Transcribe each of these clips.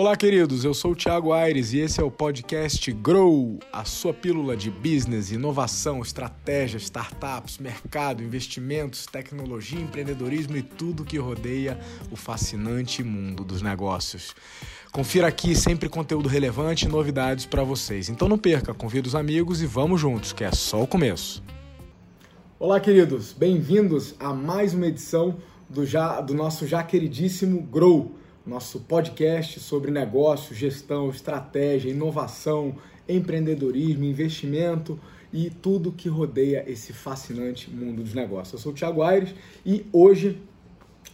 Olá, queridos. Eu sou o Thiago Aires e esse é o podcast Grow, a sua pílula de business, inovação, estratégia, startups, mercado, investimentos, tecnologia, empreendedorismo e tudo que rodeia o fascinante mundo dos negócios. Confira aqui sempre conteúdo relevante e novidades para vocês. Então não perca, convida os amigos e vamos juntos, que é só o começo. Olá, queridos. Bem-vindos a mais uma edição do, já, do nosso já queridíssimo Grow nosso podcast sobre negócio, gestão, estratégia, inovação, empreendedorismo, investimento e tudo que rodeia esse fascinante mundo dos negócios. Eu sou o Thiago Aires e hoje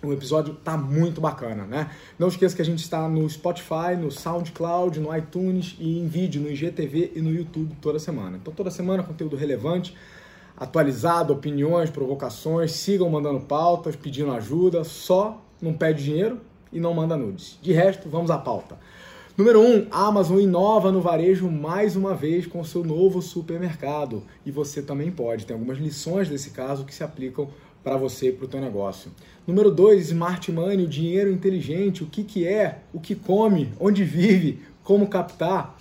o episódio tá muito bacana, né? Não esqueça que a gente está no Spotify, no SoundCloud, no iTunes e em vídeo no IGTV e no YouTube toda semana. Então toda semana conteúdo relevante, atualizado, opiniões, provocações, sigam mandando pautas, pedindo ajuda, só não pede dinheiro, e não manda nudes. De resto, vamos à pauta. Número 1, um, a Amazon inova no varejo mais uma vez com seu novo supermercado. E você também pode. Tem algumas lições desse caso que se aplicam para você e para o teu negócio. Número 2, Smart Money, o dinheiro inteligente, o que, que é, o que come, onde vive, como captar.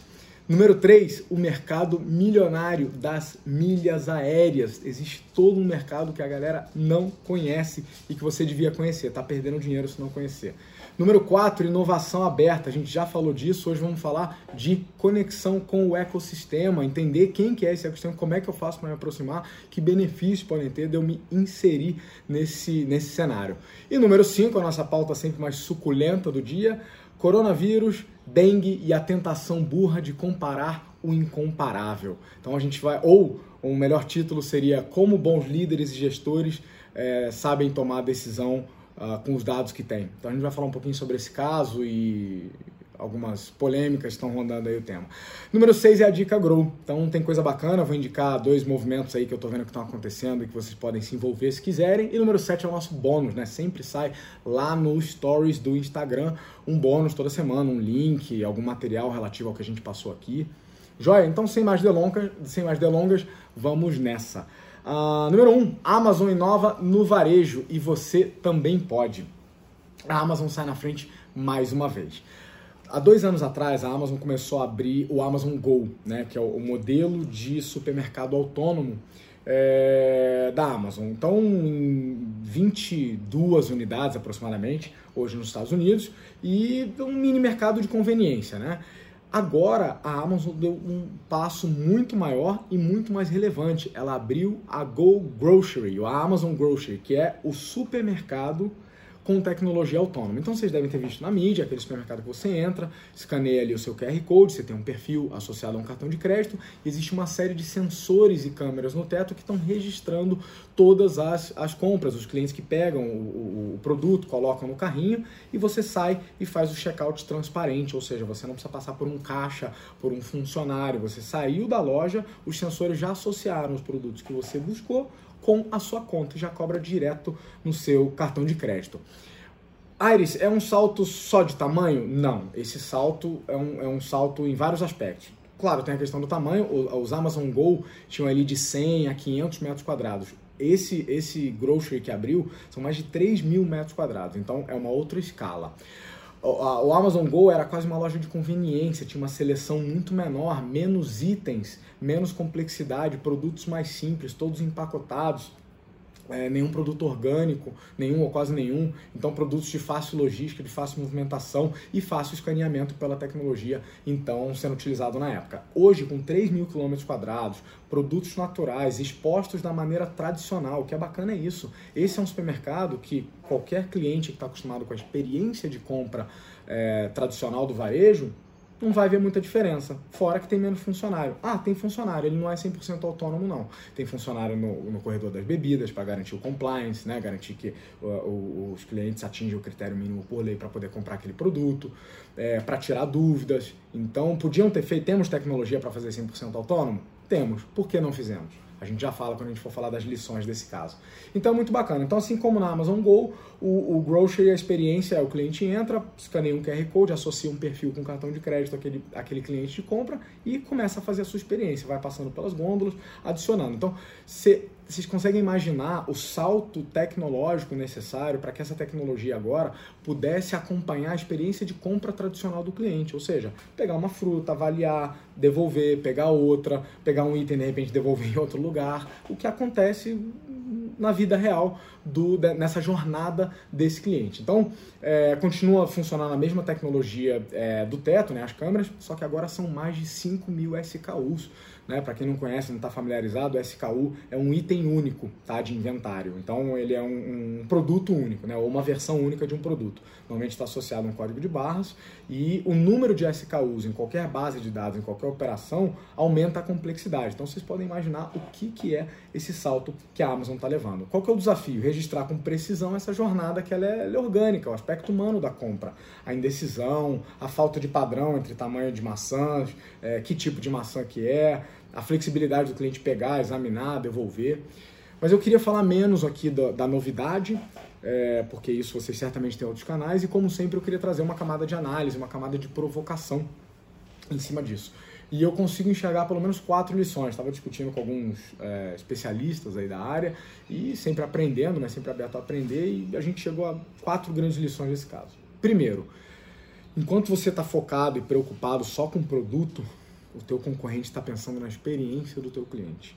Número 3, o mercado milionário das milhas aéreas. Existe todo um mercado que a galera não conhece e que você devia conhecer. Está perdendo dinheiro se não conhecer. Número 4, inovação aberta. A gente já falou disso, hoje vamos falar de conexão com o ecossistema, entender quem que é esse ecossistema, como é que eu faço para me aproximar, que benefícios podem ter de eu me inserir nesse, nesse cenário. E número 5, a nossa pauta sempre mais suculenta do dia, coronavírus, dengue e a tentação burra de comparar o incomparável. Então a gente vai, ou um melhor título seria como bons líderes e gestores é, sabem tomar decisão uh, com os dados que tem. Então a gente vai falar um pouquinho sobre esse caso e algumas polêmicas estão rondando aí o tema. Número 6 é a dica Grow. Então tem coisa bacana, vou indicar dois movimentos aí que eu estou vendo que estão acontecendo e que vocês podem se envolver se quiserem. E número 7 é o nosso bônus, né? Sempre sai lá no stories do Instagram um bônus toda semana, um link, algum material relativo ao que a gente passou aqui. Joia? Então sem mais delongas, sem mais delongas, vamos nessa. Uh, número 1, um, Amazon inova no varejo e você também pode. A Amazon sai na frente mais uma vez. Há dois anos atrás, a Amazon começou a abrir o Amazon Go, né, que é o modelo de supermercado autônomo é, da Amazon. Então, em 22 unidades aproximadamente, hoje nos Estados Unidos, e um mini mercado de conveniência, né? Agora a Amazon deu um passo muito maior e muito mais relevante. Ela abriu a Go Grocery, a Amazon Grocery, que é o supermercado com tecnologia autônoma. Então vocês devem ter visto na mídia, aquele supermercado que você entra, escaneia ali o seu QR Code, você tem um perfil associado a um cartão de crédito, existe uma série de sensores e câmeras no teto que estão registrando todas as, as compras, os clientes que pegam o, o, o produto, colocam no carrinho e você sai e faz o checkout transparente, ou seja, você não precisa passar por um caixa, por um funcionário, você saiu da loja, os sensores já associaram os produtos que você buscou com a sua conta e já cobra direto no seu cartão de crédito. Iris, é um salto só de tamanho? Não. Esse salto é um, é um salto em vários aspectos. Claro, tem a questão do tamanho. Os Amazon Go tinham ali de 100 a 500 metros quadrados. Esse, esse grocery que abriu são mais de 3 mil metros quadrados. Então é uma outra escala. O Amazon Go era quase uma loja de conveniência, tinha uma seleção muito menor, menos itens, menos complexidade, produtos mais simples, todos empacotados, é, nenhum produto orgânico, nenhum ou quase nenhum. Então, produtos de fácil logística, de fácil movimentação e fácil escaneamento pela tecnologia, então, sendo utilizado na época. Hoje, com 3 mil quilômetros quadrados, produtos naturais expostos da maneira tradicional, o que é bacana é isso. Esse é um supermercado que qualquer cliente que está acostumado com a experiência de compra é, tradicional do varejo não vai ver muita diferença. Fora que tem menos funcionário. Ah, tem funcionário, ele não é 100% autônomo, não. Tem funcionário no, no corredor das bebidas para garantir o compliance, né? garantir que uh, os clientes atingem o critério mínimo por lei para poder comprar aquele produto, é, para tirar dúvidas. Então, podiam ter feito, temos tecnologia para fazer 100% autônomo? Temos. Por que não fizemos? A gente já fala quando a gente for falar das lições desse caso. Então é muito bacana. Então, assim como na Amazon Go, o, o Grocery, a experiência é o cliente entra, escaneia um QR Code, associa um perfil com cartão de crédito àquele, àquele cliente de compra e começa a fazer a sua experiência. Vai passando pelas gôndolas, adicionando. Então, você vocês conseguem imaginar o salto tecnológico necessário para que essa tecnologia agora pudesse acompanhar a experiência de compra tradicional do cliente? Ou seja, pegar uma fruta, avaliar, devolver, pegar outra, pegar um item e de repente devolver em outro lugar. O que acontece na vida real do, nessa jornada desse cliente. Então, é, continua funcionando a mesma tecnologia é, do teto, né, as câmeras, só que agora são mais de 5 mil SKUs. Né? Para quem não conhece, não está familiarizado, o SKU é um item único tá? de inventário. Então ele é um, um produto único, né? ou uma versão única de um produto. Normalmente está associado a um código de barras e o número de SKUs em qualquer base de dados, em qualquer operação, aumenta a complexidade. Então vocês podem imaginar o que, que é esse salto que a Amazon está levando. Qual que é o desafio? Registrar com precisão essa jornada que ela é, ela é orgânica, o aspecto humano da compra. A indecisão, a falta de padrão entre tamanho de maçãs, é, que tipo de maçã que é, a flexibilidade do cliente pegar, examinar, devolver. Mas eu queria falar menos aqui da, da novidade, é, porque isso vocês certamente têm outros canais, e como sempre eu queria trazer uma camada de análise, uma camada de provocação em cima disso. E eu consigo enxergar pelo menos quatro lições. Estava discutindo com alguns é, especialistas aí da área e sempre aprendendo, né, sempre aberto a aprender, e a gente chegou a quatro grandes lições nesse caso. Primeiro, enquanto você está focado e preocupado só com o produto, o teu concorrente está pensando na experiência do teu cliente.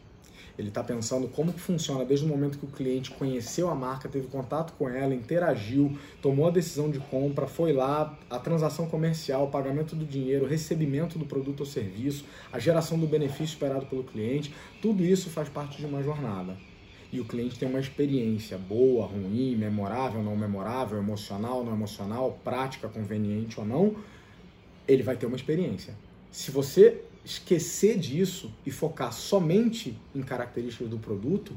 Ele está pensando como que funciona desde o momento que o cliente conheceu a marca, teve contato com ela, interagiu, tomou a decisão de compra, foi lá, a transação comercial, o pagamento do dinheiro, o recebimento do produto ou serviço, a geração do benefício esperado pelo cliente, tudo isso faz parte de uma jornada. E o cliente tem uma experiência boa, ruim, memorável, não memorável, emocional, não emocional, prática, conveniente ou não, ele vai ter uma experiência. Se você esquecer disso e focar somente em características do produto,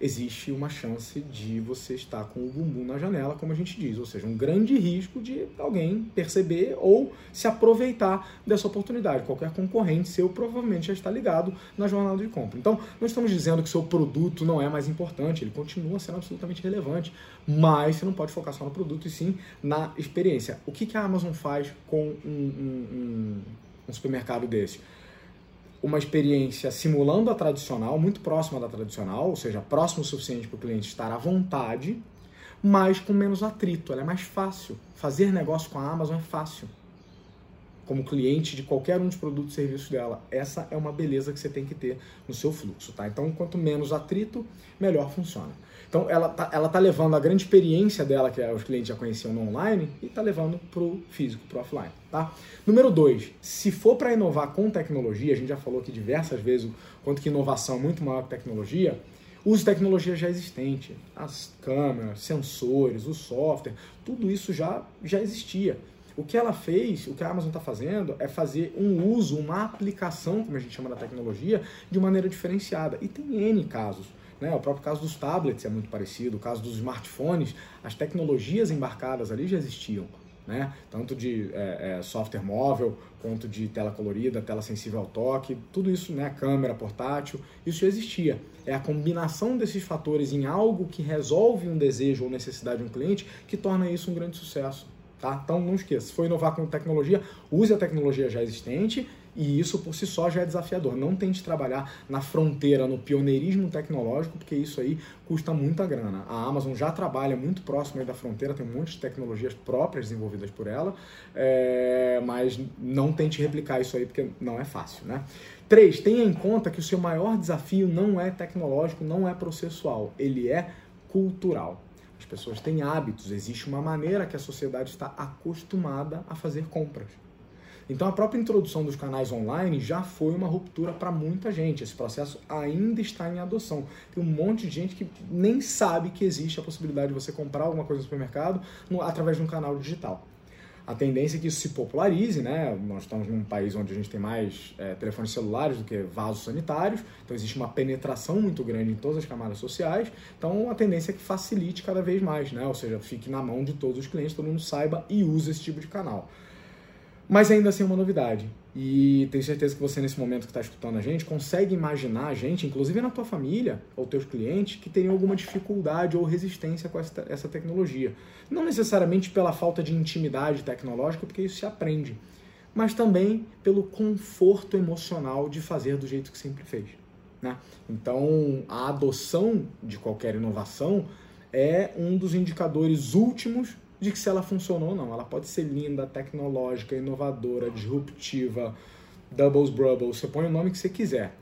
existe uma chance de você estar com o bumbum na janela, como a gente diz, ou seja, um grande risco de alguém perceber ou se aproveitar dessa oportunidade. Qualquer concorrente seu provavelmente já está ligado na jornada de compra. Então, não estamos dizendo que seu produto não é mais importante, ele continua sendo absolutamente relevante, mas você não pode focar só no produto e sim na experiência. O que, a Amazon faz com um, um, um, um supermercado desse? uma experiência simulando a tradicional, muito próxima da tradicional, ou seja, próximo o suficiente para o cliente estar à vontade, mas com menos atrito. Ela é mais fácil. Fazer negócio com a Amazon é fácil. Como cliente de qualquer um dos produtos e serviços dela. Essa é uma beleza que você tem que ter no seu fluxo, tá? Então, quanto menos atrito, melhor funciona. Então ela tá, ela tá levando a grande experiência dela, que os clientes já conheciam no online, e tá levando pro físico, pro offline, tá? Número dois, se for para inovar com tecnologia, a gente já falou aqui diversas vezes o quanto que inovação é muito maior que tecnologia, use tecnologia já existente, as câmeras, sensores, o software, tudo isso já, já existia. O que ela fez, o que a Amazon está fazendo, é fazer um uso, uma aplicação, como a gente chama da tecnologia, de maneira diferenciada. E tem N casos. Né? O próprio caso dos tablets é muito parecido, o caso dos smartphones, as tecnologias embarcadas ali já existiam. Né? Tanto de é, é, software móvel, quanto de tela colorida, tela sensível ao toque, tudo isso, né? câmera portátil, isso já existia. É a combinação desses fatores em algo que resolve um desejo ou necessidade de um cliente que torna isso um grande sucesso. Tá? Então não esqueça, se for inovar com tecnologia, use a tecnologia já existente e isso por si só já é desafiador. Não tente trabalhar na fronteira, no pioneirismo tecnológico, porque isso aí custa muita grana. A Amazon já trabalha muito próximo da fronteira, tem um monte de tecnologias próprias desenvolvidas por ela, é... mas não tente replicar isso aí, porque não é fácil, né? Três, tenha em conta que o seu maior desafio não é tecnológico, não é processual, ele é cultural. As pessoas têm hábitos, existe uma maneira que a sociedade está acostumada a fazer compras. Então a própria introdução dos canais online já foi uma ruptura para muita gente. Esse processo ainda está em adoção. Tem um monte de gente que nem sabe que existe a possibilidade de você comprar alguma coisa no supermercado no, através de um canal digital. A tendência é que isso se popularize, né? Nós estamos num país onde a gente tem mais é, telefones celulares do que vasos sanitários, então existe uma penetração muito grande em todas as camadas sociais. Então a tendência é que facilite cada vez mais, né? Ou seja, fique na mão de todos os clientes, todo mundo saiba e use esse tipo de canal. Mas ainda assim é uma novidade. E tenho certeza que você, nesse momento que está escutando a gente, consegue imaginar a gente, inclusive na tua família ou teus clientes, que teriam alguma dificuldade ou resistência com essa, essa tecnologia. Não necessariamente pela falta de intimidade tecnológica, porque isso se aprende, mas também pelo conforto emocional de fazer do jeito que sempre fez. Né? Então, a adoção de qualquer inovação é um dos indicadores últimos de que se ela funcionou ou não. Ela pode ser linda, tecnológica, inovadora, disruptiva, doubles, brubbles, você põe o nome que você quiser.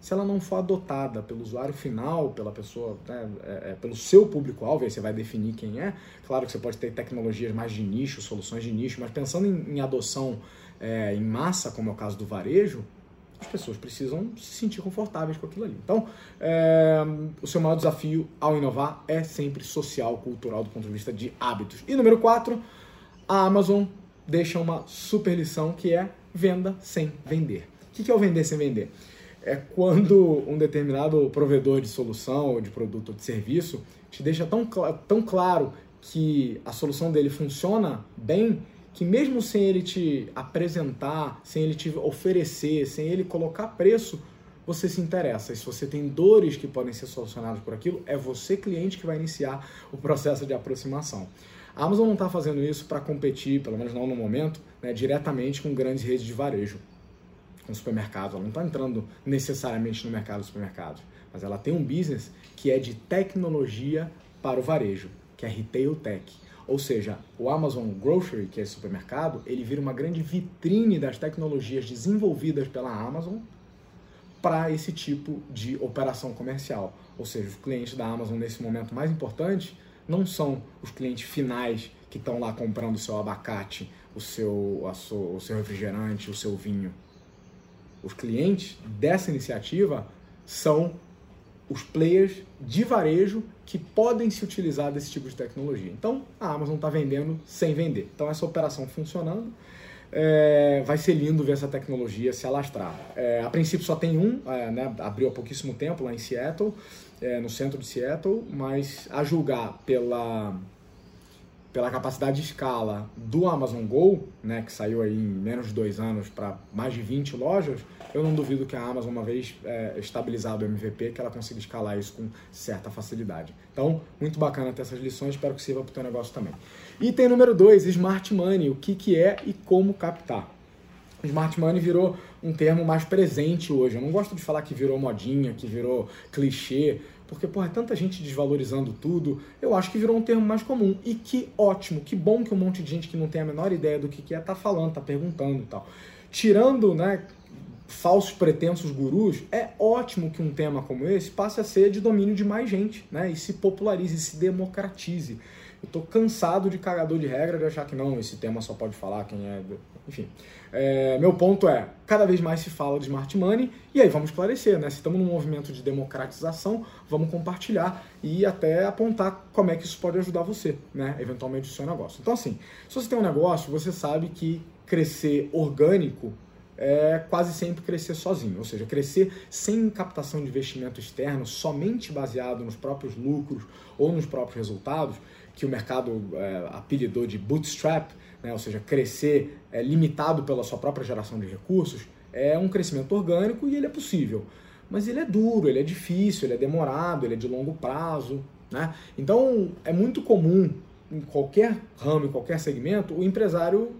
Se ela não for adotada pelo usuário final, pela pessoa, né, é, é, pelo seu público-alvo, aí você vai definir quem é. Claro que você pode ter tecnologias mais de nicho, soluções de nicho, mas pensando em, em adoção é, em massa, como é o caso do varejo, as pessoas precisam se sentir confortáveis com aquilo ali. Então, é, o seu maior desafio ao inovar é sempre social, cultural, do ponto de vista de hábitos. E número 4, a Amazon deixa uma super lição que é venda sem vender. O que é o vender sem vender? É quando um determinado provedor de solução, ou de produto ou de serviço te deixa tão, tão claro que a solução dele funciona bem que mesmo sem ele te apresentar, sem ele te oferecer, sem ele colocar preço, você se interessa. E se você tem dores que podem ser solucionadas por aquilo, é você, cliente, que vai iniciar o processo de aproximação. A Amazon não está fazendo isso para competir, pelo menos não no momento, né, diretamente com grandes redes de varejo, com supermercados. Ela não está entrando necessariamente no mercado dos supermercados, mas ela tem um business que é de tecnologia para o varejo, que é Retail Tech. Ou seja, o Amazon Grocery, que é esse supermercado, ele vira uma grande vitrine das tecnologias desenvolvidas pela Amazon para esse tipo de operação comercial. Ou seja, os clientes da Amazon nesse momento mais importante não são os clientes finais que estão lá comprando o seu abacate, o seu, sua, o seu refrigerante, o seu vinho. Os clientes dessa iniciativa são os players de varejo que podem se utilizar desse tipo de tecnologia. Então, a Amazon está vendendo sem vender. Então, essa operação funcionando, é, vai ser lindo ver essa tecnologia se alastrar. É, a princípio só tem um, é, né, abriu há pouquíssimo tempo lá em Seattle, é, no centro de Seattle, mas a julgar pela pela capacidade de escala do Amazon Go, né, que saiu aí em menos de dois anos para mais de 20 lojas, eu não duvido que a Amazon, uma vez é, estabilizado o MVP, que ela consiga escalar isso com certa facilidade. Então, muito bacana ter essas lições, espero que sirva para o teu negócio também. Item número 2, Smart Money, o que, que é e como captar. Smart Money virou um termo mais presente hoje. Eu não gosto de falar que virou modinha, que virou clichê, porque, porra, é tanta gente desvalorizando tudo, eu acho que virou um termo mais comum. E que ótimo, que bom que um monte de gente que não tem a menor ideia do que é tá falando, tá perguntando e tal. Tirando, né, falsos pretensos gurus, é ótimo que um tema como esse passe a ser de domínio de mais gente, né, e se popularize, se democratize. Eu tô cansado de cagador de regra de achar que não, esse tema só pode falar quem é. Enfim. É, meu ponto é, cada vez mais se fala de smart money, e aí vamos esclarecer, né? Se estamos num movimento de democratização, vamos compartilhar e até apontar como é que isso pode ajudar você, né? Eventualmente o seu negócio. Então, assim, se você tem um negócio, você sabe que crescer orgânico é quase sempre crescer sozinho, ou seja, crescer sem captação de investimento externo, somente baseado nos próprios lucros ou nos próprios resultados, que o mercado é, apelidou de bootstrap, né, ou seja, crescer é, limitado pela sua própria geração de recursos, é um crescimento orgânico e ele é possível. Mas ele é duro, ele é difícil, ele é demorado, ele é de longo prazo. Né? Então é muito comum em qualquer ramo, em qualquer segmento, o empresário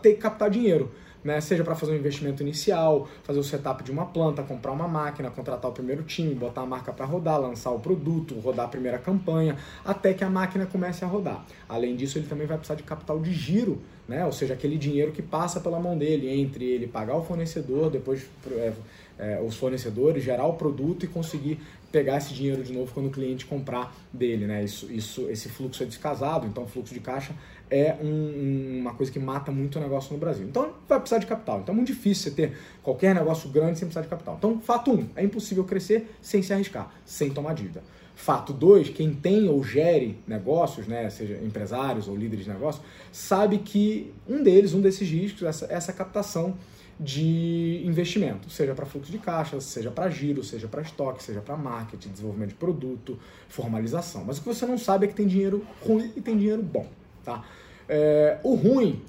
ter que captar dinheiro né? Seja para fazer um investimento inicial, fazer o setup de uma planta, comprar uma máquina, contratar o primeiro time, botar a marca para rodar, lançar o produto, rodar a primeira campanha, até que a máquina comece a rodar. Além disso, ele também vai precisar de capital de giro, né? Ou seja, aquele dinheiro que passa pela mão dele entre ele pagar o fornecedor, depois é, é, os fornecedores, gerar o produto e conseguir pegar esse dinheiro de novo quando o cliente comprar dele, né? Isso, isso, esse fluxo é descasado, então o fluxo de caixa é um, uma coisa que mata muito o negócio no Brasil. Então vai precisar de capital. Então é muito difícil você ter qualquer negócio grande sem precisar de capital. Então, fato 1, um, é impossível crescer sem se arriscar, sem tomar dívida. Fato 2, quem tem ou gere negócios, né, seja empresários ou líderes de negócio, sabe que um deles, um desses riscos, essa, essa captação de investimento, seja para fluxo de caixa, seja para giro, seja para estoque, seja para marketing, desenvolvimento de produto, formalização. Mas o que você não sabe é que tem dinheiro ruim e tem dinheiro bom, tá? É, o ruim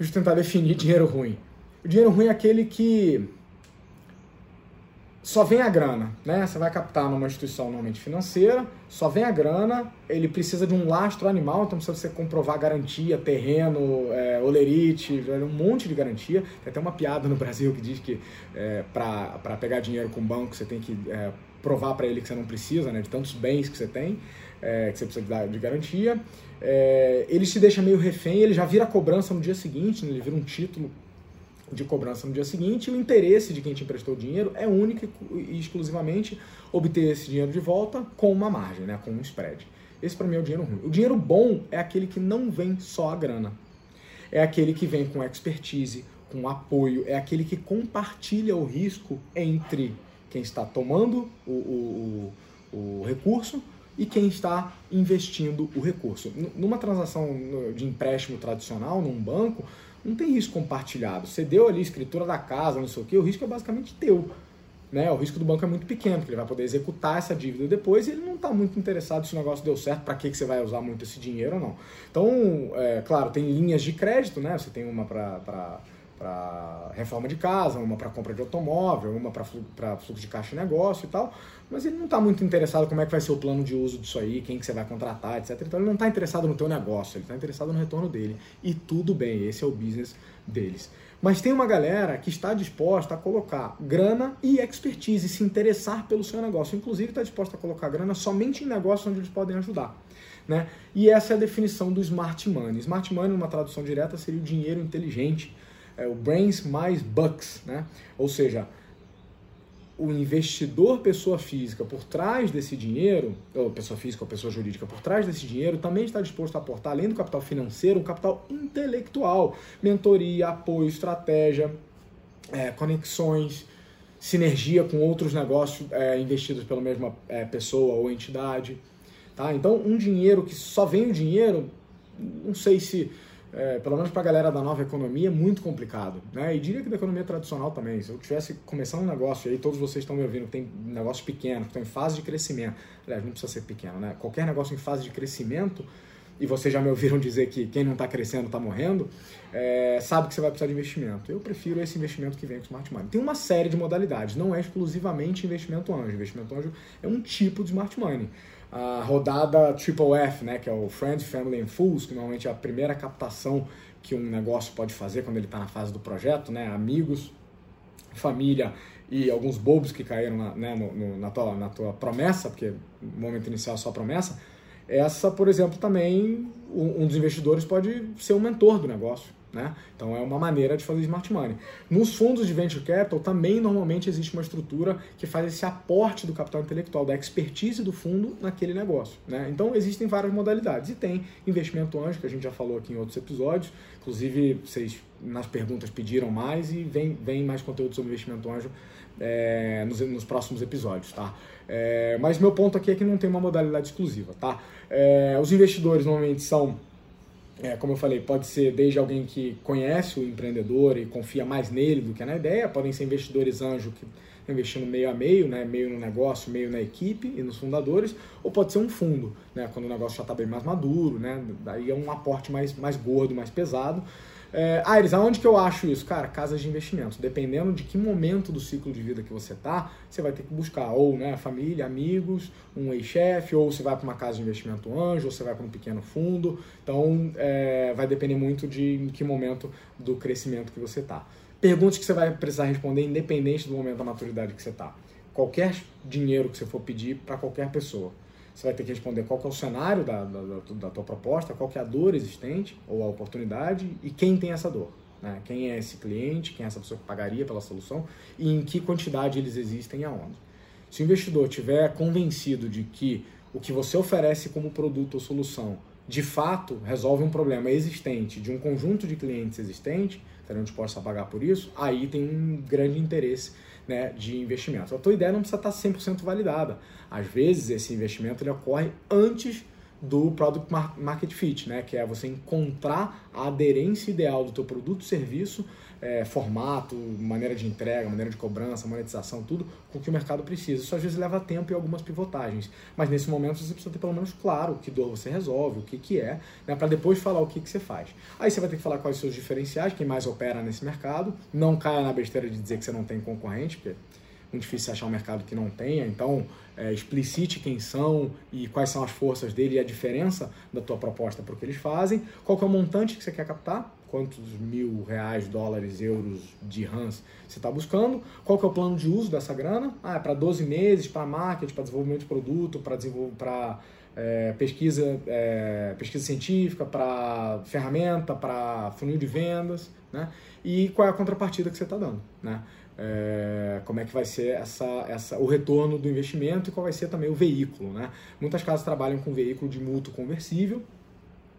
Deixa eu tentar definir dinheiro ruim. O dinheiro ruim é aquele que só vem a grana, né? Você vai captar numa instituição normalmente financeira, só vem a grana, ele precisa de um lastro animal, então precisa você comprovar garantia, terreno, é, olerite, um monte de garantia. Tem até uma piada no Brasil que diz que é, para pegar dinheiro com o banco você tem que é, provar para ele que você não precisa, né? De tantos bens que você tem, é, que você precisa de, garantia. É, ele se deixa meio refém, ele já vira cobrança no dia seguinte, né? ele vira um título de cobrança no dia seguinte, o interesse de quem te emprestou o dinheiro é único e exclusivamente obter esse dinheiro de volta com uma margem, né, com um spread. Esse para mim é o dinheiro ruim. O dinheiro bom é aquele que não vem só a grana. É aquele que vem com expertise, com apoio, é aquele que compartilha o risco entre quem está tomando o, o, o recurso e quem está investindo o recurso. Numa transação de empréstimo tradicional, num banco, não tem risco compartilhado. Você deu ali escritura da casa, não sei o que, o risco é basicamente teu. Né? O risco do banco é muito pequeno, porque ele vai poder executar essa dívida depois e ele não está muito interessado se o negócio deu certo, para que, que você vai usar muito esse dinheiro ou não. Então, é, claro, tem linhas de crédito, né? Você tem uma para para reforma de casa, uma para compra de automóvel, uma para fluxo de caixa de negócio e tal, mas ele não está muito interessado como é que vai ser o plano de uso disso aí, quem que você vai contratar, etc. Então ele não está interessado no teu negócio, ele está interessado no retorno dele. E tudo bem, esse é o business deles. Mas tem uma galera que está disposta a colocar grana e expertise, se interessar pelo seu negócio. Inclusive está disposta a colocar grana somente em negócios onde eles podem ajudar. Né? E essa é a definição do smart money. Smart money, numa tradução direta, seria o dinheiro inteligente é o brains mais bucks, né? Ou seja, o investidor pessoa física por trás desse dinheiro, ou pessoa física ou pessoa jurídica por trás desse dinheiro, também está disposto a aportar, além do capital financeiro, um capital intelectual, mentoria, apoio, estratégia, é, conexões, sinergia com outros negócios é, investidos pela mesma é, pessoa ou entidade. Tá? Então, um dinheiro que só vem o dinheiro, não sei se é, pelo menos para a galera da nova economia, é muito complicado. Né? E diria que da economia tradicional também. Se eu tivesse começando um negócio aí, todos vocês estão me ouvindo, tem negócios pequenos, que estão em fase de crescimento. Aliás, não precisa ser pequeno, né? Qualquer negócio em fase de crescimento, e vocês já me ouviram dizer que quem não está crescendo está morrendo, é, sabe que você vai precisar de investimento. Eu prefiro esse investimento que vem com Smart Money. Tem uma série de modalidades, não é exclusivamente investimento anjo. Investimento anjo é um tipo de Smart Money a rodada Triple F, né, que é o Friends, Family and Fools, que normalmente é a primeira captação que um negócio pode fazer quando ele está na fase do projeto, né, amigos, família e alguns bobos que caíram na, né, no, no, na, tua, na tua promessa, porque no momento inicial é só promessa, essa, por exemplo, também um dos investidores pode ser o mentor do negócio. Né? Então é uma maneira de fazer smart money. Nos fundos de venture capital também normalmente existe uma estrutura que faz esse aporte do capital intelectual, da expertise do fundo naquele negócio. Né? Então existem várias modalidades e tem investimento anjo que a gente já falou aqui em outros episódios. Inclusive vocês nas perguntas pediram mais e vem, vem mais conteúdo sobre investimento anjo é, nos, nos, próximos episódios, tá? É, mas meu ponto aqui é que não tem uma modalidade exclusiva, tá? É, os investidores normalmente são é, como eu falei, pode ser desde alguém que conhece o empreendedor e confia mais nele do que na ideia, podem ser investidores anjo que estão investindo meio a meio, né, meio no negócio, meio na equipe e nos fundadores, ou pode ser um fundo, né, quando o negócio já está bem mais maduro, né, daí é um aporte mais, mais gordo, mais pesado, é, Aires, aonde que eu acho isso? Cara, casas de investimentos. Dependendo de que momento do ciclo de vida que você tá, você vai ter que buscar ou né, família, amigos, um ex-chefe, ou você vai para uma casa de investimento anjo, ou você vai para um pequeno fundo. Então, é, vai depender muito de em que momento do crescimento que você tá. Perguntas que você vai precisar responder independente do momento da maturidade que você tá. Qualquer dinheiro que você for pedir para qualquer pessoa você vai ter que responder qual que é o cenário da, da, da tua proposta, qual que é a dor existente ou a oportunidade e quem tem essa dor. Né? Quem é esse cliente, quem é essa pessoa que pagaria pela solução e em que quantidade eles existem e aonde. Se o investidor tiver convencido de que o que você oferece como produto ou solução de fato resolve um problema existente de um conjunto de clientes existente, estarão dispostos a pagar por isso, aí tem um grande interesse né, de investimento. A tua ideia não precisa estar 100% validada. Às vezes esse investimento ele ocorre antes do Product Market Fit, né? que é você encontrar a aderência ideal do teu produto, serviço, é, formato, maneira de entrega, maneira de cobrança, monetização, tudo com o que o mercado precisa. Isso às vezes leva tempo e algumas pivotagens, mas nesse momento você precisa ter pelo menos claro que dor você resolve, o que, que é, né? para depois falar o que, que você faz. Aí você vai ter que falar quais os seus diferenciais, quem mais opera nesse mercado, não caia na besteira de dizer que você não tem concorrente, porque muito difícil achar um mercado que não tenha, então é, explicite quem são e quais são as forças dele e a diferença da tua proposta para o que eles fazem, qual é o montante que você quer captar, quantos mil reais, dólares, euros de RANs você está buscando, qual é o plano de uso dessa grana, ah, é para 12 meses, para marketing, para desenvolvimento de produto, para desenvolver, para é, pesquisa, é, pesquisa científica, para ferramenta, para funil de vendas, né? E qual é a contrapartida que você está dando, né? É, como é que vai ser essa, essa, o retorno do investimento e qual vai ser também o veículo. Né? Muitas casas trabalham com veículo de mútuo conversível,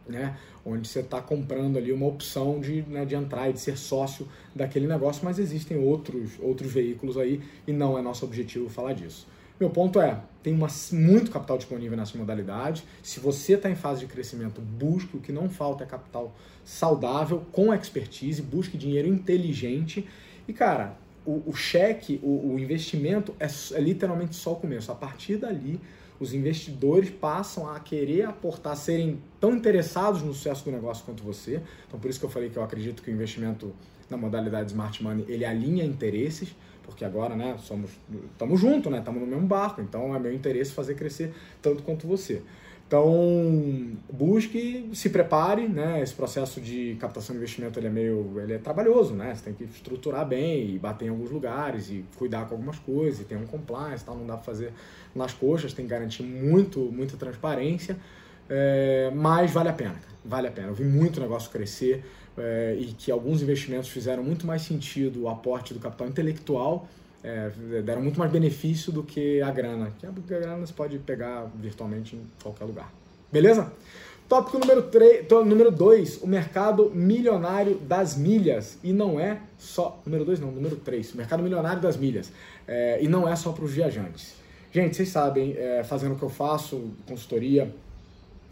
né? onde você está comprando ali uma opção de, né, de entrar e de ser sócio daquele negócio, mas existem outros, outros veículos aí e não é nosso objetivo falar disso. Meu ponto é, tem uma, muito capital disponível nessa modalidade. Se você está em fase de crescimento, busque o que não falta é capital saudável, com expertise, busque dinheiro inteligente. E, cara, o, o cheque, o, o investimento é, é, literalmente só o começo. A partir dali, os investidores passam a querer aportar, serem tão interessados no sucesso do negócio quanto você. Então, por isso que eu falei que eu acredito que o investimento na modalidade Smart Money ele alinha interesses, porque agora, né, somos, estamos juntos, né, estamos no mesmo barco. Então, é meu interesse fazer crescer tanto quanto você. Então, busque, se prepare, né? Esse processo de captação de investimento ele é meio, ele é trabalhoso, né? Você tem que estruturar bem e bater em alguns lugares e cuidar com algumas coisas, e tem um compliance, tal, não dá para fazer nas coxas, tem que garantir muito, muita transparência, é, mas vale a pena, vale a pena. Eu vi muito negócio crescer é, e que alguns investimentos fizeram muito mais sentido o aporte do capital intelectual é, deram muito mais benefício do que a grana. Que a grana você pode pegar virtualmente em qualquer lugar. Beleza? Tópico número 3, número 2, o mercado milionário das milhas. E não é só. Número 2 não, número 3, o mercado milionário das milhas. É, e não é só para os viajantes. Gente, vocês sabem, é, fazendo o que eu faço, consultoria,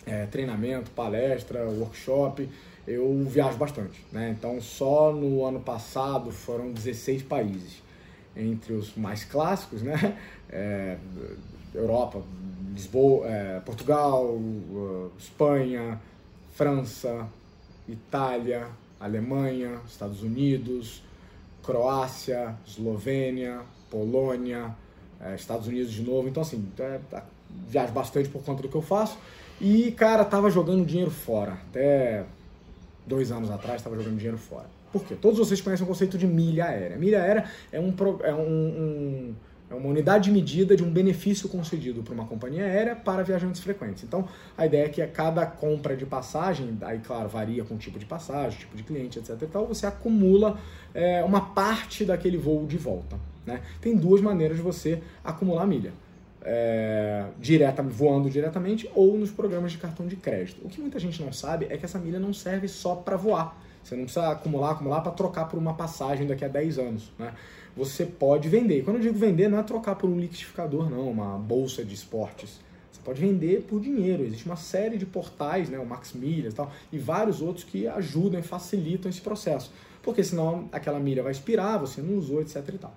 é, treinamento, palestra, workshop, eu viajo bastante. Né? Então, só no ano passado foram 16 países entre os mais clássicos, né? É, Europa, Lisboa, é, Portugal, uh, Espanha, França, Itália, Alemanha, Estados Unidos, Croácia, Eslovênia, Polônia, é, Estados Unidos de novo. Então, assim, é, tá, viajo bastante por conta do que eu faço. E, cara, tava jogando dinheiro fora. Até dois anos atrás, tava jogando dinheiro fora. Por quê? Todos vocês conhecem o conceito de milha aérea. Milha aérea é, um, é, um, um, é uma unidade de medida de um benefício concedido por uma companhia aérea para viajantes frequentes. Então, a ideia é que a cada compra de passagem, aí, claro, varia com o tipo de passagem, tipo de cliente, etc. E tal, você acumula é, uma parte daquele voo de volta. Né? Tem duas maneiras de você acumular milha. É, direta, voando diretamente ou nos programas de cartão de crédito. O que muita gente não sabe é que essa milha não serve só para voar você não precisa acumular, acumular para trocar por uma passagem daqui a 10 anos. Né? Você pode vender. Quando eu digo vender, não é trocar por um liquidificador, não, uma bolsa de esportes. Você pode vender por dinheiro. Existe uma série de portais, né, o Max Milhas e tal, e vários outros que ajudam e facilitam esse processo. Porque senão aquela milha vai expirar, você não usou, etc e tal.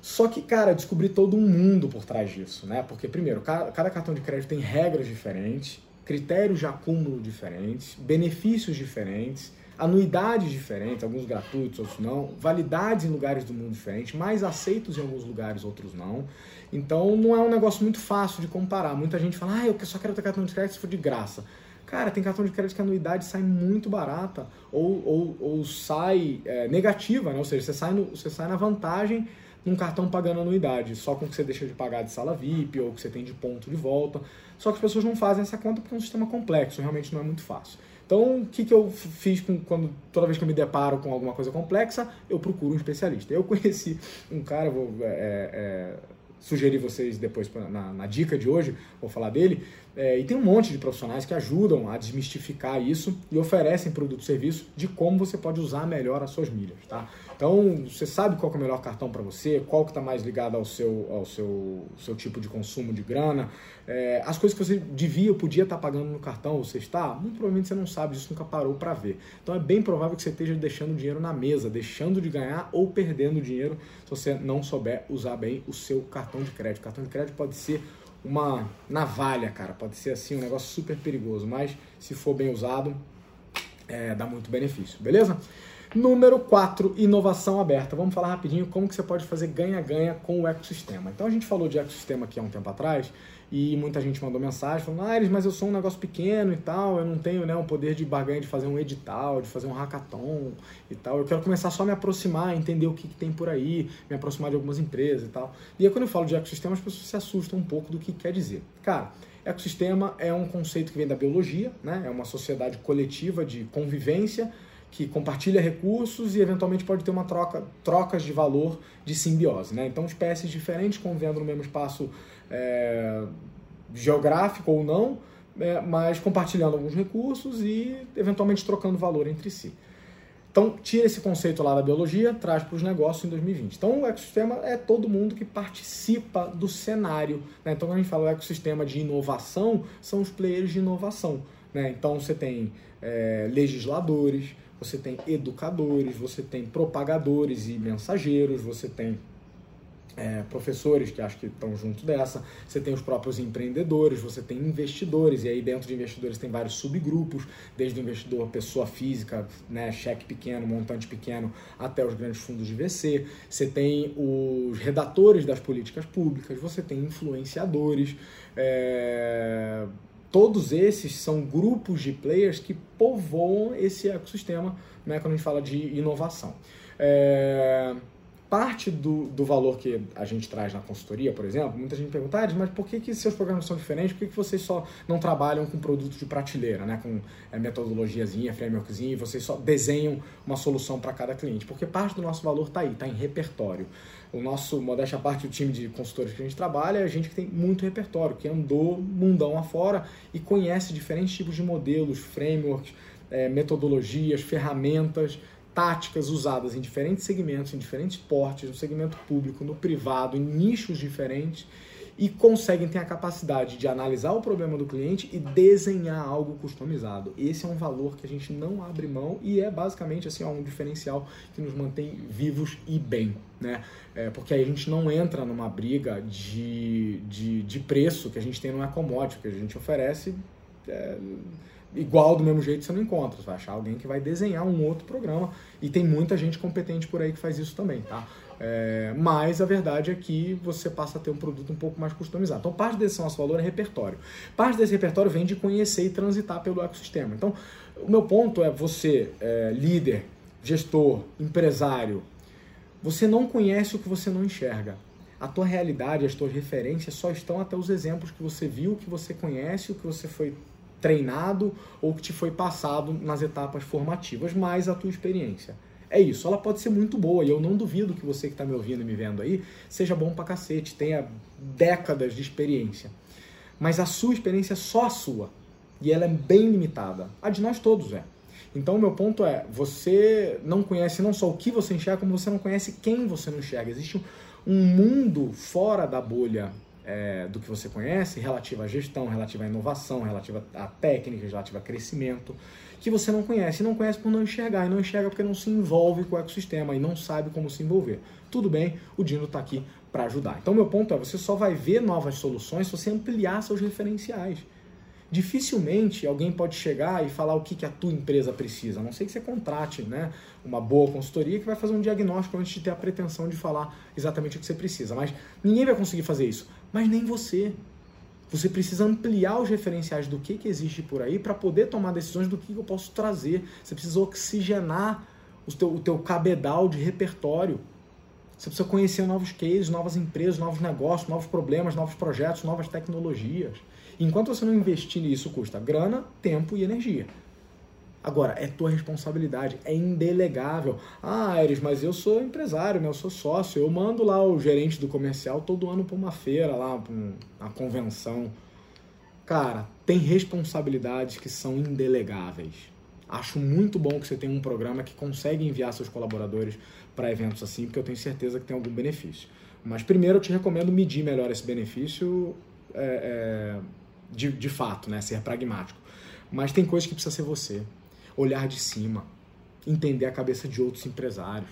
Só que, cara, descobri todo um mundo por trás disso, né? Porque, primeiro, cada cartão de crédito tem regras diferentes, critérios de acúmulo diferentes, benefícios diferentes, anuidades diferentes, alguns gratuitos, outros não, validades em lugares do mundo diferentes, mais aceitos em alguns lugares, outros não. Então não é um negócio muito fácil de comparar. Muita gente fala, ah, eu só quero ter cartão de crédito se for de graça. Cara, tem cartão de crédito que a anuidade sai muito barata ou, ou, ou sai é, negativa, né? ou seja, você sai, no, você sai na vantagem num cartão pagando anuidade, só com o que você deixa de pagar de sala VIP ou que você tem de ponto de volta. Só que as pessoas não fazem essa conta porque é um sistema complexo, realmente não é muito fácil. Então, o que, que eu fiz com, quando toda vez que eu me deparo com alguma coisa complexa, eu procuro um especialista. Eu conheci um cara, vou é, é, sugerir vocês depois na, na, dica de hoje, vou falar dele, É, e tem um monte de profissionais que ajudam a desmistificar isso e oferecem produto e serviço de como você pode usar melhor as suas milhas, tá? Então, você sabe qual é o melhor cartão para você, qual que está mais ligado ao seu, ao seu, seu tipo de consumo de grana, é, as coisas que você devia ou podia estar tá pagando no cartão, você está, muito provavelmente você não sabe disso, nunca parou para ver. Então, é bem provável que você esteja deixando dinheiro na mesa, deixando de ganhar ou perdendo dinheiro se você não souber usar bem o seu cartão de crédito. O cartão de crédito pode ser uma navalha, cara. Pode ser assim um negócio super perigoso, mas se for bem usado, é, dá muito benefício, beleza? Número 4, inovação aberta. Vamos falar rapidinho como que você pode fazer ganha-ganha com o ecossistema. Então a gente falou de ecossistema aqui há um tempo atrás e muita gente mandou mensagem falando, ah, mas eu sou um negócio pequeno e tal, eu não tenho né, um poder de barganha de fazer um edital, de fazer um hackathon e tal. Eu quero começar só a me aproximar, entender o que, que tem por aí, me aproximar de algumas empresas e tal. E aí quando eu falo de ecossistema, as pessoas se assustam um pouco do que quer dizer. Cara, ecossistema é um conceito que vem da biologia, né? é uma sociedade coletiva de convivência que compartilha recursos e eventualmente pode ter uma troca, trocas de valor de simbiose. Né? Então, espécies diferentes convivendo no mesmo espaço é, geográfico ou não, é, mas compartilhando alguns recursos e eventualmente trocando valor entre si. Então, tira esse conceito lá da biologia, traz para os negócios em 2020. Então, o ecossistema é todo mundo que participa do cenário. Né? Então, quando a gente fala ecossistema de inovação, são os players de inovação. Né? Então, você tem é, legisladores, você tem educadores, você tem propagadores e mensageiros, você tem é, professores que acho que estão junto dessa, você tem os próprios empreendedores, você tem investidores, e aí dentro de investidores tem vários subgrupos, desde o investidor pessoa física, né, cheque pequeno, montante pequeno, até os grandes fundos de VC, você tem os redatores das políticas públicas, você tem influenciadores, é, todos esses são grupos de players que povoam esse ecossistema né, quando a gente fala de inovação. É, parte do, do valor que a gente traz na consultoria, por exemplo, muita gente pergunta, ah, mas por que, que seus programas são diferentes? Por que, que vocês só não trabalham com produtos de prateleira, né? com é, metodologiazinha, e vocês só desenham uma solução para cada cliente? Porque parte do nosso valor está aí, está em repertório. O nosso, modéstia parte, o time de consultores que a gente trabalha é a gente que tem muito repertório, que andou mundão afora e conhece diferentes tipos de modelos, frameworks, é, metodologias, ferramentas, táticas usadas em diferentes segmentos, em diferentes portes, no segmento público, no privado, em nichos diferentes e conseguem ter a capacidade de analisar o problema do cliente e desenhar algo customizado. Esse é um valor que a gente não abre mão e é basicamente assim um diferencial que nos mantém vivos e bem, né? É, porque aí a gente não entra numa briga de, de, de preço que a gente tem no e-commodity, que a gente oferece é, igual do mesmo jeito você não encontra. Você vai achar alguém que vai desenhar um outro programa e tem muita gente competente por aí que faz isso também, tá? É, mas a verdade é que você passa a ter um produto um pouco mais customizado. Então, parte desse nosso valor é repertório. Parte desse repertório vem de conhecer e transitar pelo ecossistema. Então, o meu ponto é você, é, líder, gestor, empresário, você não conhece o que você não enxerga. A tua realidade, as tuas referências só estão até os exemplos que você viu, que você conhece, o que você foi treinado ou que te foi passado nas etapas formativas, mais a tua experiência. É isso, ela pode ser muito boa e eu não duvido que você que está me ouvindo e me vendo aí seja bom pra cacete, tenha décadas de experiência. Mas a sua experiência é só a sua e ela é bem limitada. A de nós todos é. Então, o meu ponto é: você não conhece não só o que você enxerga, como você não conhece quem você não enxerga. Existe um mundo fora da bolha é, do que você conhece, relativa à gestão, relativa à inovação, relativa à técnica, relativa a crescimento, que você não conhece. E não conhece por não enxergar, e não enxerga porque não se envolve com o ecossistema e não sabe como se envolver. Tudo bem, o Dino está aqui para ajudar. Então, meu ponto é: você só vai ver novas soluções se você ampliar seus referenciais. Dificilmente alguém pode chegar e falar o que, que a tua empresa precisa, a não sei que você contrate né, uma boa consultoria que vai fazer um diagnóstico antes de ter a pretensão de falar exatamente o que você precisa. Mas ninguém vai conseguir fazer isso mas nem você. Você precisa ampliar os referenciais do que, que existe por aí para poder tomar decisões do que, que eu posso trazer. Você precisa oxigenar o teu, o teu cabedal de repertório. Você precisa conhecer novos cases, novas empresas, novos negócios, novos problemas, novos projetos, novas tecnologias. Enquanto você não investir nisso, custa grana, tempo e energia. Agora, é tua responsabilidade, é indelegável. Ah, Aires, mas eu sou empresário, né? eu sou sócio, eu mando lá o gerente do comercial todo ano para uma feira, lá, para uma convenção. cara, tem responsabilidades que são indelegáveis. Acho muito bom que você tenha um programa que consegue enviar seus colaboradores para eventos assim, porque eu tenho certeza que tem algum benefício. Mas primeiro eu te recomendo medir melhor esse benefício é, é, de, de fato, né? ser pragmático. Mas tem coisas que precisa ser você. Olhar de cima, entender a cabeça de outros empresários.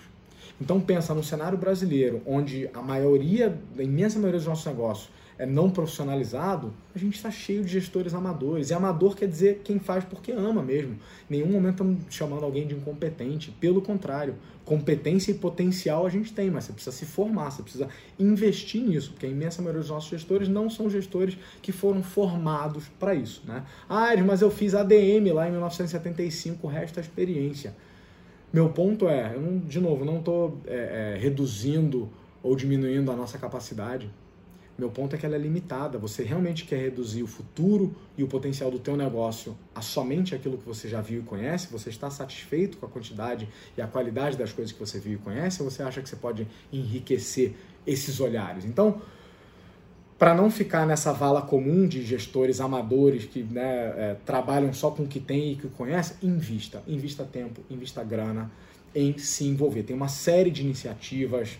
Então pensa no cenário brasileiro, onde a maioria, a imensa maioria dos nossos negócios é não profissionalizado, a gente está cheio de gestores amadores. E amador quer dizer quem faz porque ama mesmo. Em nenhum momento estamos chamando alguém de incompetente. Pelo contrário, competência e potencial a gente tem, mas você precisa se formar, você precisa investir nisso, porque a imensa maioria dos nossos gestores não são gestores que foram formados para isso. Né? Ah, mas eu fiz ADM lá em 1975, o resto é experiência. Meu ponto é, eu não, de novo, não estou é, é, reduzindo ou diminuindo a nossa capacidade. Meu ponto é que ela é limitada. Você realmente quer reduzir o futuro e o potencial do teu negócio a somente aquilo que você já viu e conhece? Você está satisfeito com a quantidade e a qualidade das coisas que você viu e conhece? Ou você acha que você pode enriquecer esses olhares? Então, para não ficar nessa vala comum de gestores amadores que né, é, trabalham só com o que tem e que conhece, invista. Invista tempo, invista grana em se envolver. Tem uma série de iniciativas,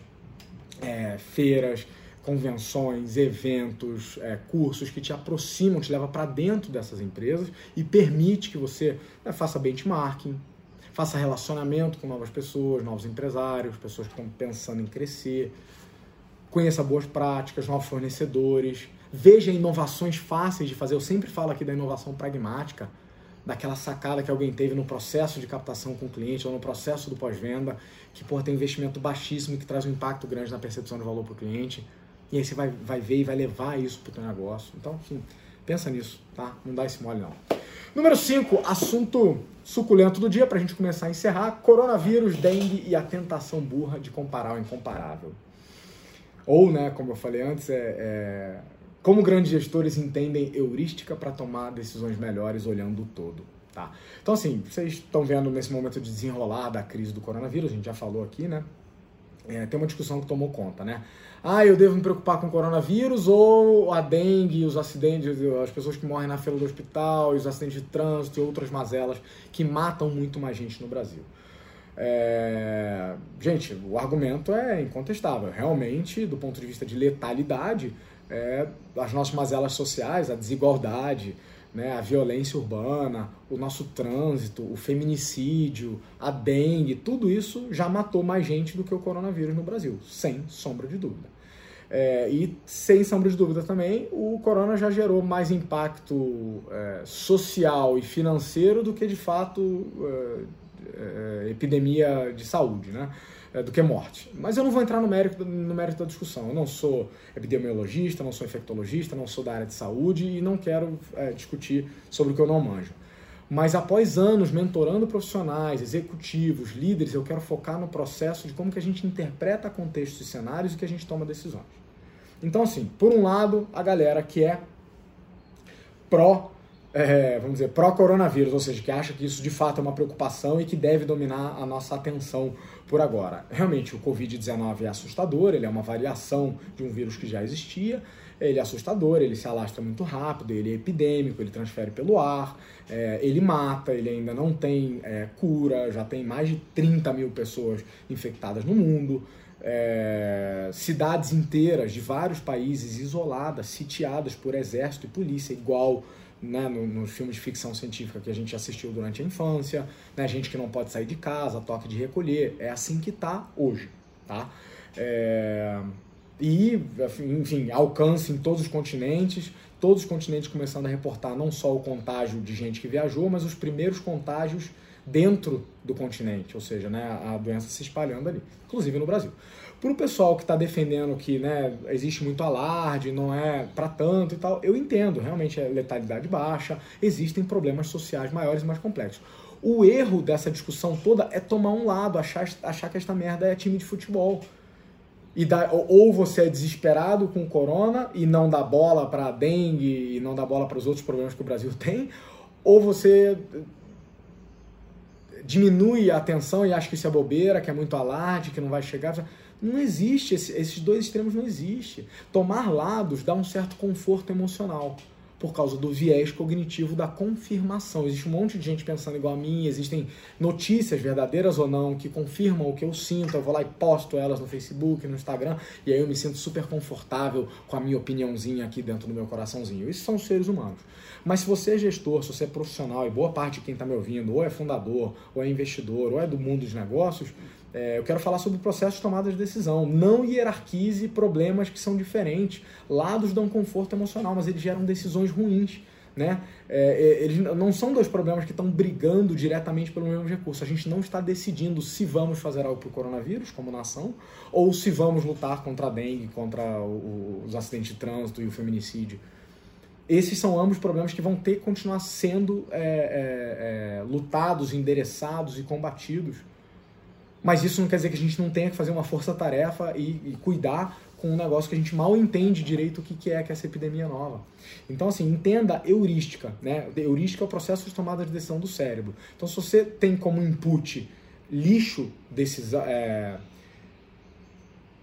é, feiras, convenções, eventos, é, cursos que te aproximam, te levam para dentro dessas empresas e permite que você né, faça benchmarking, faça relacionamento com novas pessoas, novos empresários, pessoas que estão pensando em crescer, conheça boas práticas, novos fornecedores, veja inovações fáceis de fazer. Eu sempre falo aqui da inovação pragmática, daquela sacada que alguém teve no processo de captação com o cliente ou no processo do pós-venda, que por tem investimento baixíssimo e que traz um impacto grande na percepção de valor para o cliente. E aí você vai, vai ver e vai levar isso para o teu negócio. Então, enfim, pensa nisso, tá? Não dá esse mole, não. Número 5, assunto suculento do dia, para a gente começar a encerrar: coronavírus, dengue e a tentação burra de comparar o incomparável. Ou, né, como eu falei antes, é, é como grandes gestores entendem heurística para tomar decisões melhores olhando o todo. Tá? Então, assim, vocês estão vendo nesse momento de desenrolar da crise do coronavírus, a gente já falou aqui, né? É, tem uma discussão que tomou conta, né? Ah, eu devo me preocupar com o coronavírus ou a dengue, os acidentes, as pessoas que morrem na fila do hospital, os acidentes de trânsito e outras mazelas que matam muito mais gente no Brasil. É... Gente, o argumento é incontestável. Realmente, do ponto de vista de letalidade, é, as nossas mazelas sociais, a desigualdade, né, a violência urbana, o nosso trânsito, o feminicídio, a dengue, tudo isso já matou mais gente do que o coronavírus no Brasil, sem sombra de dúvida. É, e sem sombra de dúvida também, o corona já gerou mais impacto é, social e financeiro do que de fato é, é epidemia de saúde, né? É, do que morte. Mas eu não vou entrar no mérito, no mérito da discussão. Eu não sou epidemiologista, não sou infectologista, não sou da área de saúde e não quero é, discutir sobre o que eu não manjo. Mas após anos mentorando profissionais, executivos, líderes, eu quero focar no processo de como que a gente interpreta contextos e cenários e que a gente toma decisões. Então, assim, por um lado, a galera que é pró é, vamos dizer, pró-coronavírus, ou seja, que acha que isso de fato é uma preocupação e que deve dominar a nossa atenção por agora. Realmente, o Covid-19 é assustador, ele é uma variação de um vírus que já existia, ele é assustador, ele se alastra muito rápido, ele é epidêmico, ele transfere pelo ar, é, ele mata, ele ainda não tem é, cura, já tem mais de 30 mil pessoas infectadas no mundo. É, cidades inteiras de vários países isoladas, sitiadas por exército e polícia, igual né, nos no filmes de ficção científica que a gente assistiu durante a infância, né, gente que não pode sair de casa, toque de recolher. É assim que está hoje. Tá? É... E, enfim, alcance em todos os continentes, todos os continentes começando a reportar não só o contágio de gente que viajou, mas os primeiros contágios dentro do continente, ou seja, né, a doença se espalhando ali, inclusive no Brasil. Para o pessoal que está defendendo que né, existe muito alarde, não é para tanto e tal, eu entendo, realmente é letalidade baixa, existem problemas sociais maiores e mais complexos. O erro dessa discussão toda é tomar um lado, achar, achar que esta merda é time de futebol. E dá, ou você é desesperado com o corona e não dá bola para dengue e não dá bola para os outros problemas que o Brasil tem, ou você diminui a atenção e acha que isso é bobeira, que é muito alarde, que não vai chegar. Não existe, esses dois extremos não existem. Tomar lados dá um certo conforto emocional. por causa do viés cognitivo da confirmação. Existe um monte de gente pensando igual a mim, existem notícias verdadeiras ou não que confirmam o que eu sinto, eu vou lá e posto elas no Facebook, no Instagram, e aí eu me sinto super confortável com a minha opiniãozinha aqui dentro do meu coraçãozinho. Isso são seres humanos. Mas se você é gestor, se você é profissional, e boa parte de quem está me ouvindo, ou é fundador, ou é investidor, ou é do mundo dos negócios, é, eu quero falar sobre o processo de tomada de decisão. Não hierarquize problemas que são diferentes. Lados dão conforto emocional, mas eles geram decisões ruins. Né? É, é eles não são dois problemas que estão brigando diretamente pelo mesmo recurso. A gente não está decidindo se vamos fazer algo para o coronavírus como nação ou se vamos lutar contra a dengue, contra o, os acidentes de trânsito e o feminicídio. Esses são ambos problemas que vão ter que continuar sendo é, é, é lutados, endereçados e combatidos mas isso não quer dizer que a gente não tenha que fazer uma força-tarefa e, e, cuidar com um negócio que a gente mal entende direito o que, que é que é essa epidemia nova. Então, assim, entenda heurística. Né? Heurística é o processo de tomada de decisão do cérebro. Então, se você tem como input lixo desses é,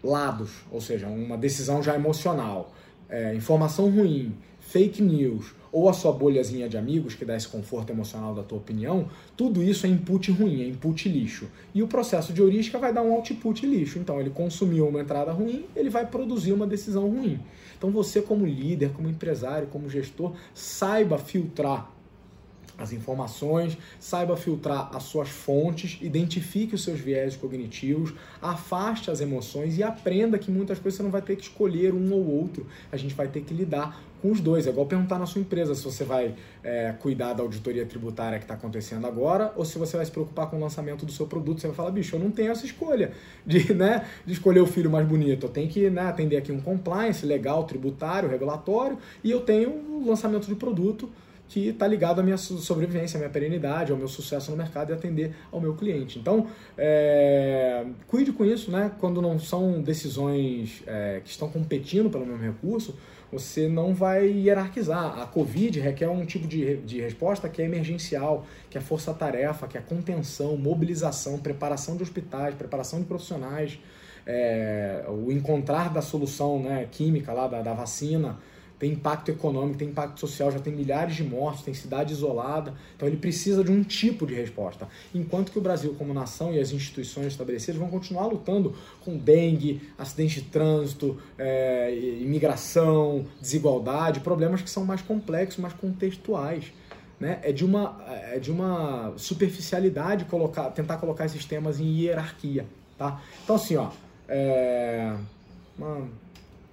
lados, ou seja, uma decisão já emocional, é, informação ruim, fake news ou a sua bolhazinha de amigos, que dá esse conforto emocional da tua opinião, tudo isso é input ruim, é input lixo. E o processo de heurística vai dar um output lixo. Então, ele consumiu uma entrada ruim, ele vai produzir uma decisão ruim. Então, você, como líder, como empresário, como gestor, saiba filtrar as informações, saiba filtrar as suas fontes, identifique os seus viés cognitivos, afaste as emoções e aprenda que muitas coisas você não vai ter que escolher um ou outro. A gente vai ter que lidar com os dois. É igual perguntar na sua empresa se você vai é, cuidar da auditoria tributária que está acontecendo agora ou se você vai se preocupar com o lançamento do seu produto. Você vai falar, bicho, eu não tenho essa escolha de, né, de escolher o filho mais bonito. Eu tenho que né, atender aqui um compliance legal, tributário, regulatório e eu tenho o lançamento de produto que está ligado à minha sobrevivência, à minha perenidade, ao meu sucesso no mercado e atender ao meu cliente. Então, é, cuide com isso, né? Quando não são decisões é, que estão competindo pelo mesmo recurso, você não vai hierarquizar. A Covid requer um tipo de, de resposta que é emergencial, que é força-tarefa, que é contenção, mobilização, preparação de hospitais, preparação de profissionais, é, o encontrar da solução né, química lá, da, da vacina, tem impacto econômico, tem impacto social, já tem milhares de mortos, tem cidade isolada. Então ele precisa de um tipo de resposta. Enquanto que o Brasil, como nação e as instituições estabelecidas, vão continuar lutando com dengue, acidente de trânsito, é, imigração, desigualdade, problemas que são mais complexos, mais contextuais. Né? É, de uma, é de uma superficialidade colocar, tentar colocar esses temas em hierarquia. Tá? Então, assim, ó, é, uma,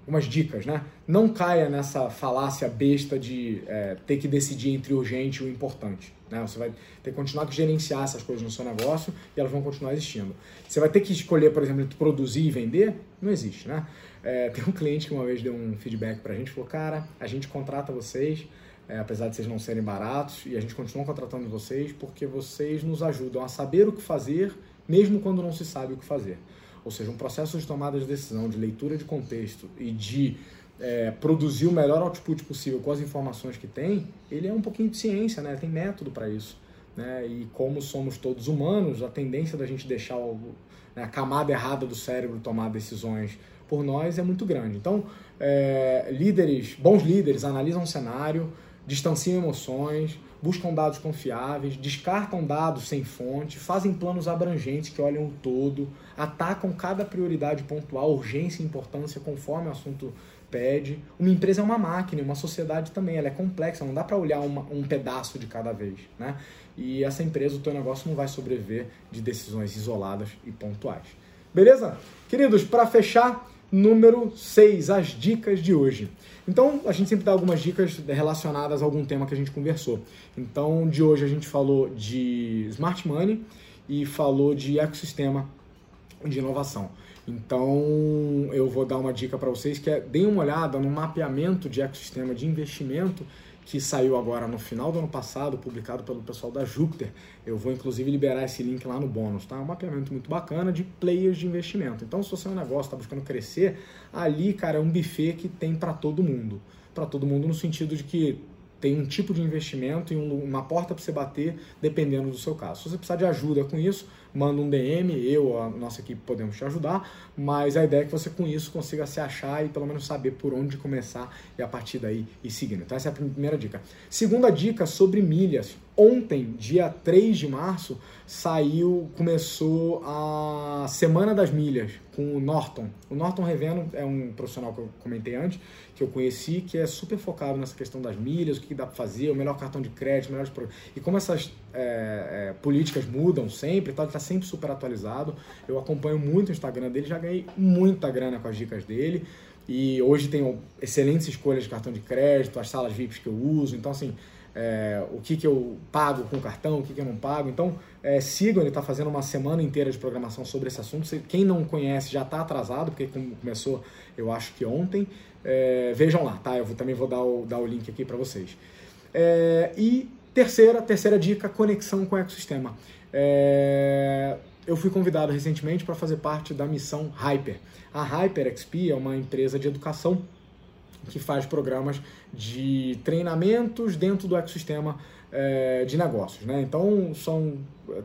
algumas dicas, né? Não caia nessa falácia besta de é, ter que decidir entre o urgente e o importante. Né? Você vai ter que continuar a gerenciar essas coisas no seu negócio e elas vão continuar existindo. Você vai ter que escolher, por exemplo, produzir e vender? Não existe, né? É, tem um cliente que uma vez deu um feedback pra gente, falou, cara, a gente contrata vocês, é, apesar de vocês não serem baratos, e a gente continua contratando vocês porque vocês nos ajudam a saber o que fazer, mesmo quando não se sabe o que fazer ou seja, um processo de tomada de decisão, de leitura de contexto e de é, produzir o melhor output possível com as informações que tem, ele é um pouquinho de ciência, né? tem método para isso. Né? E como somos todos humanos, a tendência da gente deixar o, né, a camada errada do cérebro tomar decisões por nós é muito grande. Então, é, líderes, bons líderes analisam o cenário, distanciam emoções, buscam dados confiáveis, descartam dados sem fonte, fazem planos abrangentes que olham o todo, atacam cada prioridade pontual, urgência e importância conforme o assunto pede. Uma empresa é uma máquina, uma sociedade também, ela é complexa, não dá para olhar uma, um pedaço de cada vez, né? E essa empresa, o teu negócio não vai sobreviver de decisões isoladas e pontuais. Beleza? Queridos, para fechar, número 6, as dicas de hoje. Então, a gente sempre dá algumas dicas relacionadas a algum tema que a gente conversou. Então, de hoje a gente falou de smart money e falou de ecossistema de inovação. Então, eu vou dar uma dica para vocês que é deem uma olhada no mapeamento de ecossistema de investimento que saiu agora no final do ano passado, publicado pelo pessoal da Júpiter. Eu vou inclusive liberar esse link lá no bônus, tá? É um mapeamento muito bacana de players de investimento. Então, se você é um negócio está buscando crescer, ali, cara, é um buffet que tem para todo mundo. Para todo mundo no sentido de que tem um tipo de investimento e uma porta para você bater dependendo do seu caso. Se você precisar de ajuda com isso, manda um DM, eu, a nossa equipe podemos te ajudar, mas a ideia é que você com isso consiga se achar e pelo menos saber por onde começar e a partir daí ir seguindo. Então essa é a primeira dica. Segunda dica sobre milhas. Ontem, dia 3 de março, saiu, começou a Semana das Milhas com o Norton. O Norton Reveno é um profissional que eu comentei antes, que eu conheci, que é super focado nessa questão das milhas, o que dá para fazer, o melhor cartão de crédito, melhores E como essas é, é, políticas mudam sempre, tá, ele está sempre super atualizado. Eu acompanho muito o Instagram dele, já ganhei muita grana com as dicas dele. E hoje tenho excelentes escolhas de cartão de crédito, as salas VIPs que eu uso. Então, assim, é, o que, que eu pago com cartão, o que, que eu não pago. Então, é, sigam, ele está fazendo uma semana inteira de programação sobre esse assunto. Quem não conhece já está atrasado, porque começou, eu acho que ontem. É, vejam lá, tá? Eu vou, também vou dar o, dar o link aqui para vocês. É, e terceira, terceira dica, conexão com o ecossistema. É, eu fui convidado recentemente para fazer parte da missão Hyper. A Hyper XP é uma empresa de educação que faz programas de treinamentos dentro do ecossistema é, de negócios. Né? Então, são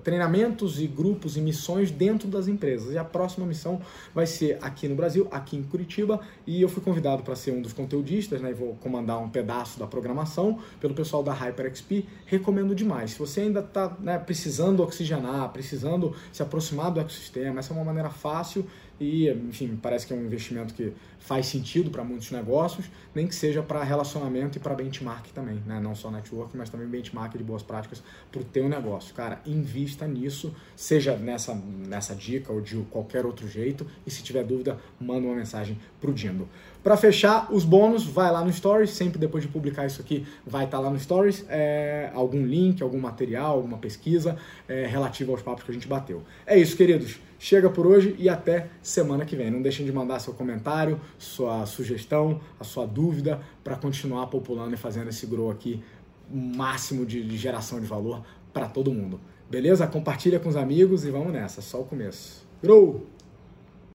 treinamentos e grupos e missões dentro das empresas. E a próxima missão vai ser aqui no Brasil, aqui em Curitiba, e eu fui convidado para ser um dos conteudistas, né? E vou comandar um pedaço da programação pelo pessoal da HyperXP. Recomendo demais. Se você ainda está né, precisando oxigenar, precisando se aproximar do ecossistema, essa é uma maneira fácil e, enfim, parece que é um investimento que faz sentido para muitos negócios, nem que seja para relacionamento e para benchmark também, né? Não só network, mas também benchmark de boas práticas para o teu negócio. Cara, invista nisso, seja nessa, nessa dica ou de qualquer outro jeito, e se tiver dúvida, manda uma mensagem para o Dindo. Para fechar os bônus, vai lá no Stories, sempre depois de publicar isso aqui, vai estar tá lá no Stories, é, algum link, algum material, alguma pesquisa é, relativa aos papos que a gente bateu. É isso, queridos. Chega por hoje e até semana que vem. Não deixem de mandar seu comentário, sua sugestão, a sua dúvida para continuar populando e fazendo esse grow aqui máximo de, de geração de valor para todo mundo. Beleza? Compartilha com os amigos e vamos nessa. Só o começo. Grow!